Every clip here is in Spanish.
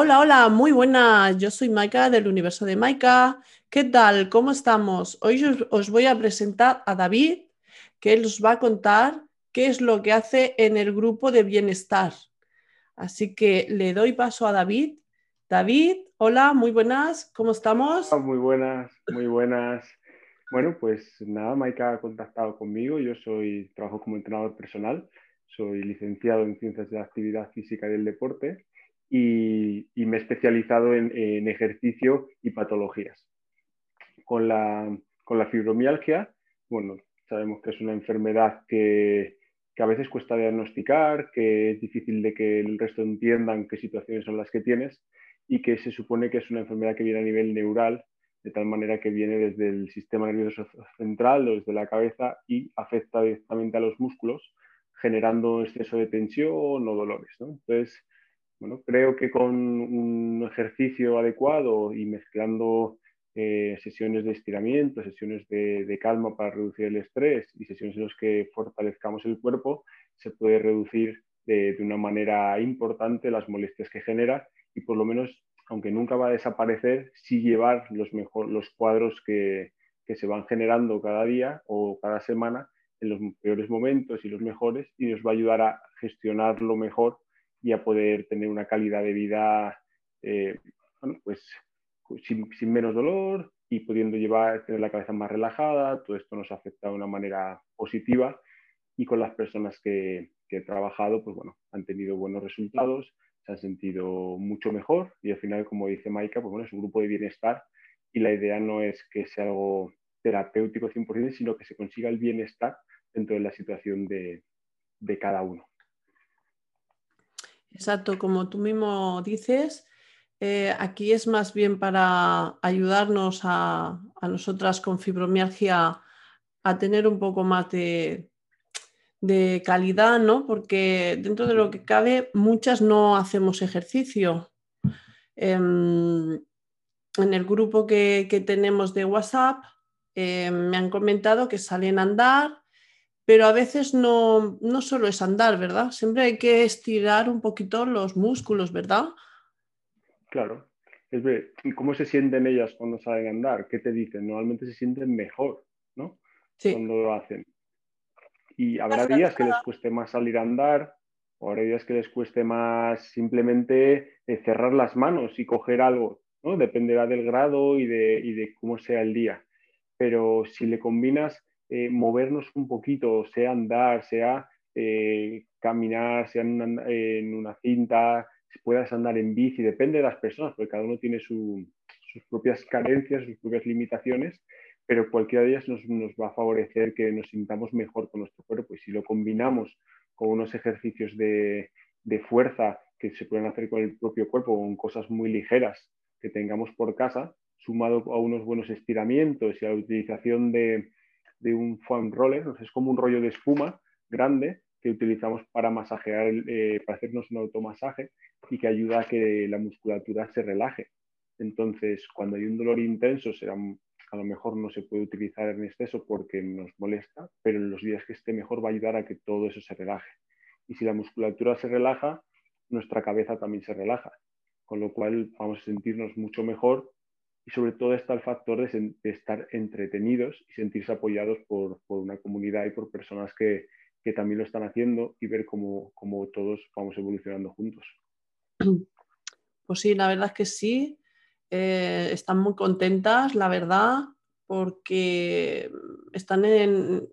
Hola, hola, muy buenas. Yo soy Maika del universo de Maika. ¿Qué tal? ¿Cómo estamos? Hoy os, voy a presentar a David, que él os va a contar qué es lo que hace en el grupo de bienestar. Así que le doy paso a David. David, hola, muy buenas. ¿Cómo estamos? Muy buenas, muy buenas. Bueno, pues nada, Maika ha contactado conmigo. Yo soy, trabajo como entrenador personal, soy licenciado en Ciencias de la Actividad Física y del Deporte y, me he especializado en, ejercicio y patologías. Con la, con la fibromialgia, bueno, sabemos que es una enfermedad que, que, a veces cuesta diagnosticar, que es difícil de que el resto entiendan qué situaciones son las que tienes y que se supone que es una enfermedad que viene a nivel neural, de tal manera que viene desde el sistema nervioso central o desde la cabeza y afecta directamente a los músculos, generando exceso de tensión o dolores. Entonces, bueno, creo que con un ejercicio adecuado y mezclando eh, sesiones de estiramiento, sesiones de, calma para reducir el estrés y sesiones en las que fortalezcamos el cuerpo, se puede reducir de, una manera importante las molestias que genera y por lo menos, aunque nunca va a desaparecer, sí llevar los, mejor, los cuadros que, que se van generando cada día o cada semana en los peores momentos y los mejores y nos va a ayudar a gestionarlo mejor y a poder tener una calidad de vida eh, pues, sin, menos dolor y pudiendo llevar, tener la cabeza más relajada. Todo esto nos afecta de una manera positiva y con las personas que, he trabajado, pues bueno, han tenido buenos resultados, se han sentido mucho mejor y al final, como dice Maika, pues bueno, es un grupo de bienestar y la idea no es que sea algo terapéutico 100%, sino que se consiga el bienestar dentro de la situación de cada uno. Exacto, como tú mismo dices, eh, aquí es más bien para ayudarnos a, nosotras con fibromialgia a tener un poco más de, calidad, ¿no? Porque dentro de lo que cabe, muchas no hacemos ejercicio. Em, en el grupo que, tenemos de WhatsApp eh, me han comentado que salen a andar pero a veces no, no solo es andar, ¿verdad? Siempre hay que estirar un poquito los músculos, ¿verdad? Claro. Es ver, ¿y cómo se sienten ellas cuando salen a andar? ¿Qué te dicen? Normalmente se sienten mejor, ¿no? Sí. Cuando lo hacen. Y habrá días que les cueste más salir a andar, o habrá días que les cueste más simplemente eh, cerrar las manos y coger algo, ¿no? Dependerá del grado y de, y de cómo sea el día. Pero si le combinas eh, movernos un poquito, sea andar, sea eh, caminar, sea en una, cinta, si puedas andar en bici, depende de las personas, porque cada uno tiene sus propias carencias, sus propias limitaciones, pero cualquiera de ellas nos, va a favorecer que nos sintamos mejor con nuestro cuerpo. Y si lo combinamos con unos ejercicios de, de fuerza que se pueden hacer con el propio cuerpo, con cosas muy ligeras que tengamos por casa, sumado a unos buenos estiramientos y a la utilización de, de un foam roller, es como un rollo de espuma grande que utilizamos para masajear, eh, para hacernos un automasaje y que ayuda a que la musculatura se relaje. Entonces, cuando hay un dolor intenso, será, a lo mejor no se puede utilizar en exceso porque nos molesta, pero en los días que esté mejor va a ayudar a que todo eso se relaje. Y si la musculatura se relaja, nuestra cabeza también se relaja, con lo cual vamos a sentirnos mucho mejor y sobre todo está el factor de, estar entretenidos y sentirse apoyados por, una comunidad y por personas que, también lo están haciendo y ver cómo, todos vamos evolucionando juntos. Pues sí, la verdad es que sí. Eh, están muy contentas, la verdad, porque están en,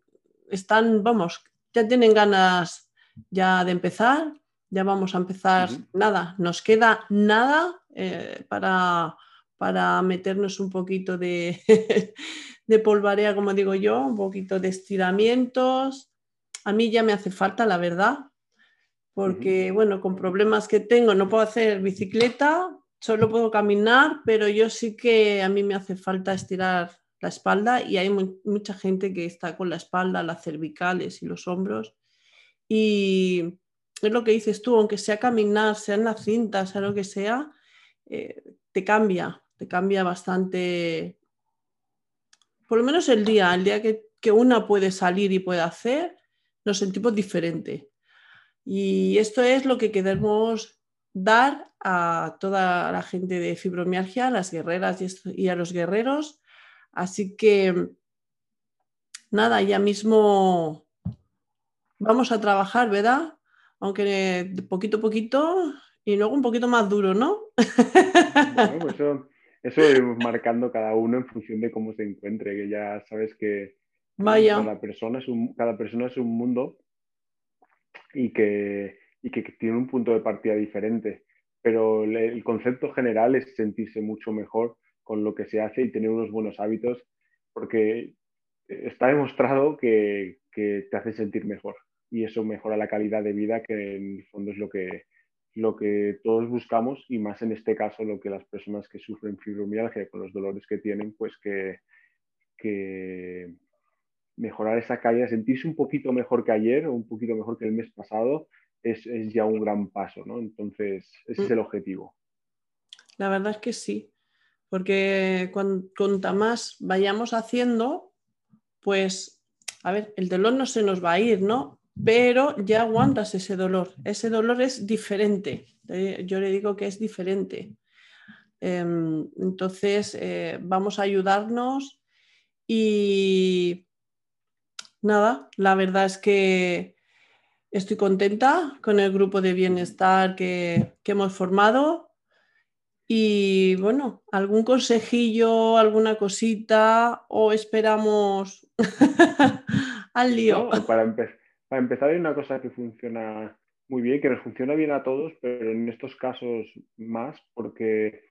están, vamos, ya tienen ganas ya de empezar, ya vamos a empezar, nada, nos queda nada eh, para, para meternos un poquito de, de polvarea, como digo yo, un poquito de estiramientos. A mí ya me hace falta, la verdad, porque, bueno, con problemas que tengo, no puedo hacer bicicleta, solo puedo caminar, pero yo sí que a mí me hace falta estirar la espalda y hay mucha gente que está con la espalda, las cervicales y los hombros. Y es lo que dices tú, aunque sea caminar, sea en la cinta, sea lo que sea, eh, te cambia, te cambia bastante, por lo menos el día, el día que, una puede salir y puede hacer, nos sentimos diferente. Y esto es lo que queremos dar a toda la gente de fibromialgia, a las guerreras y a los guerreros. Así que, nada, ya mismo vamos a trabajar, ¿verdad? Aunque poquito a poquito y luego un poquito más duro, ¿no? Bueno, pues eso, eso iremos marcando cada uno en función de cómo se encuentre, que ya sabes que Cada, persona es un, cada persona es un mundo y que, y que tiene un punto de partida diferente, pero el concepto general es sentirse mucho mejor con lo que se hace y tener unos buenos hábitos, porque está demostrado que, que te hace sentir mejor y eso mejora la calidad de vida, que en el fondo es lo que, lo que todos buscamos y más en este caso lo que las personas que sufren fibromialgia con los dolores que tienen, pues que, mejorar esa calidad, sentirse un poquito mejor que ayer o un poquito mejor que el mes pasado es, ya un gran paso, ¿no? Entonces, ese es el objetivo. La verdad es que sí, porque cuanto más vayamos haciendo, pues, a ver, el dolor no se nos va a ir, ¿no? Pero ya aguantas ese dolor. Ese dolor es diferente. Eh, yo le digo que es diferente. Em, entonces, eh, vamos a ayudarnos y nada, la verdad es que estoy contenta con el grupo de bienestar que, hemos formado. Y bueno, algún consejillo, alguna cosita o esperamos al lío. para empezar para empezar, hay una cosa que funciona muy bien, que nos funciona bien a todos, pero en estos casos más, porque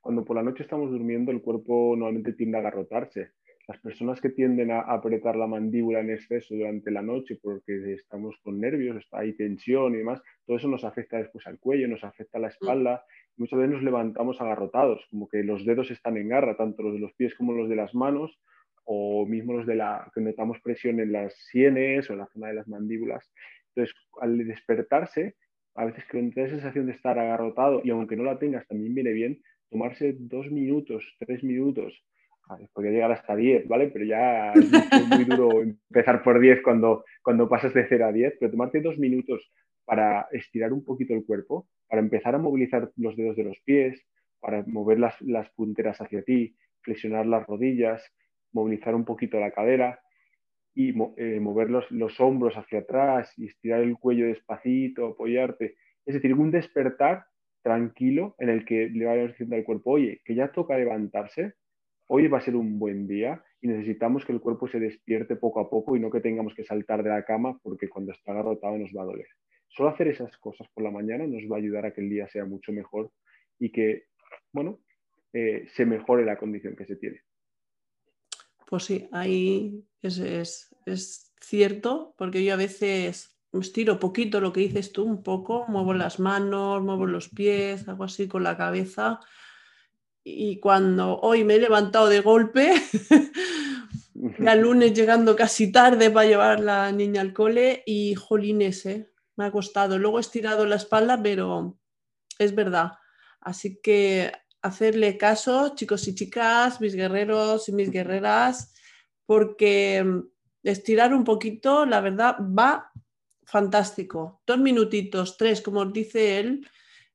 cuando por la noche estamos durmiendo, el cuerpo normalmente tiende a agarrotarse. Las personas que tienden a apretar la mandíbula en exceso durante la noche porque estamos con nervios, hay tensión y demás, todo eso nos afecta después al cuello, nos afecta a la espalda. Muchas veces nos levantamos agarrotados, como que los dedos están en garra, tanto los de los pies como los de las manos, o mismo los de la que notamos presión en las sienes o en la zona de las mandíbulas. Entonces, al despertarse, a veces que esa sensación de estar agarrotado y aunque no la tengas, también viene bien tomarse dos minutos, tres minutos, podría llegar hasta diez, ¿vale? Pero ya es muy, duro empezar por diez cuando, cuando pasas de cero a diez, pero tomarte dos minutos para estirar un poquito el cuerpo, para empezar a movilizar los dedos de los pies, para mover las, las punteras hacia ti, flexionar las rodillas, movilizar un poquito la cadera y eh, mover los, hombros hacia atrás y estirar el cuello despacito, apoyarte. Es decir, un despertar tranquilo en el que le vayas diciendo al cuerpo, oye, que ya toca levantarse, hoy va a ser un buen día y necesitamos que el cuerpo se despierte poco a poco y no que tengamos que saltar de la cama porque cuando está agarrotado nos va a doler. Solo hacer esas cosas por la mañana nos va a ayudar a que el día sea mucho mejor y que, bueno, eh, se mejore la condición que se tiene. Pues sí, ahí es, cierto, porque yo a veces estiro poquito lo que dices tú, un poco, muevo las manos, muevo los pies, algo así con la cabeza. Y cuando hoy me he levantado de golpe, ya lunes llegando casi tarde para llevar la niña al cole y jolines, ¿eh? me ha costado. Luego he estirado la espalda, pero es verdad. Así que hacerle caso, chicos y chicas, mis guerreros y mis guerreras, porque mm, estirar un poquito, la verdad, va fantástico. Dos minutitos, tres, como dice él,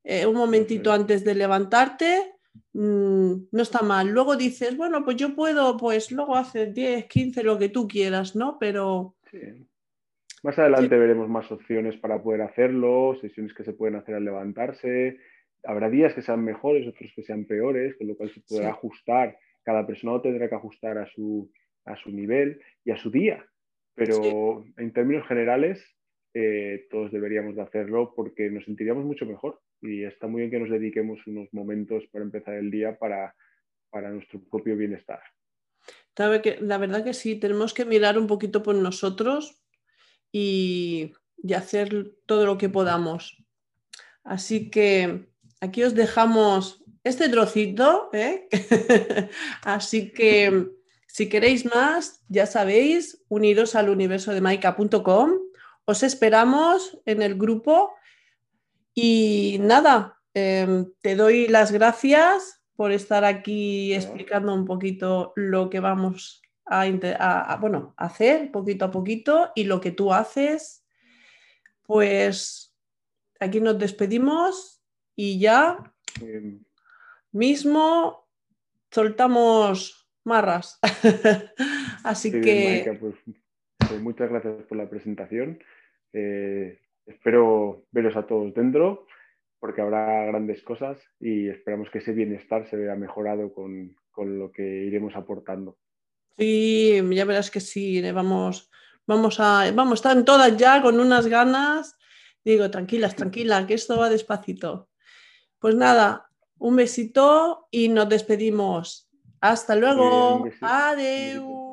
eh, un momentito antes de levantarte, mm, no está mal. Luego dices, bueno, pues yo puedo, pues luego haces 10, 15, lo que tú quieras, ¿no? Pero... Más adelante veremos más opciones para poder hacerlo, sesiones que se pueden hacer al levantarse, habrá días que sean mejores, otros que sean peores, con lo cual se podrá ajustar. Cada persona tendrá que ajustar a su, a su nivel y a su día. Pero en términos generales, eh, todos deberíamos de hacerlo porque nos sentiríamos mucho mejor. Y está muy bien que nos dediquemos unos momentos para empezar el día para, para nuestro propio bienestar. La verdad que sí, tenemos que mirar un poquito por nosotros y, y hacer todo lo que podamos. Así que aquí os dejamos este trocito, ¿eh? así que si queréis más, ya sabéis, uniros al universo de maika.com. Os esperamos en el grupo y nada, em, te doy las gracias por estar aquí explicando un poquito lo que vamos a, bueno, hacer poquito a poquito y lo que tú haces. Pues aquí nos despedimos y ya mismo soltamos marras. Así que... Pues, pues, muchas gracias por la presentación. Eh, espero veros a todos dentro porque habrá grandes cosas y esperamos que ese bienestar se vea mejorado con, con lo que iremos aportando. Sí, ya verás que sí, vamos, vamos a, vamos, están todas ya con unas ganas. Digo, tranquilas, tranquila, que esto va despacito. Pues nada, un besito y nos despedimos. Hasta luego. Adiós.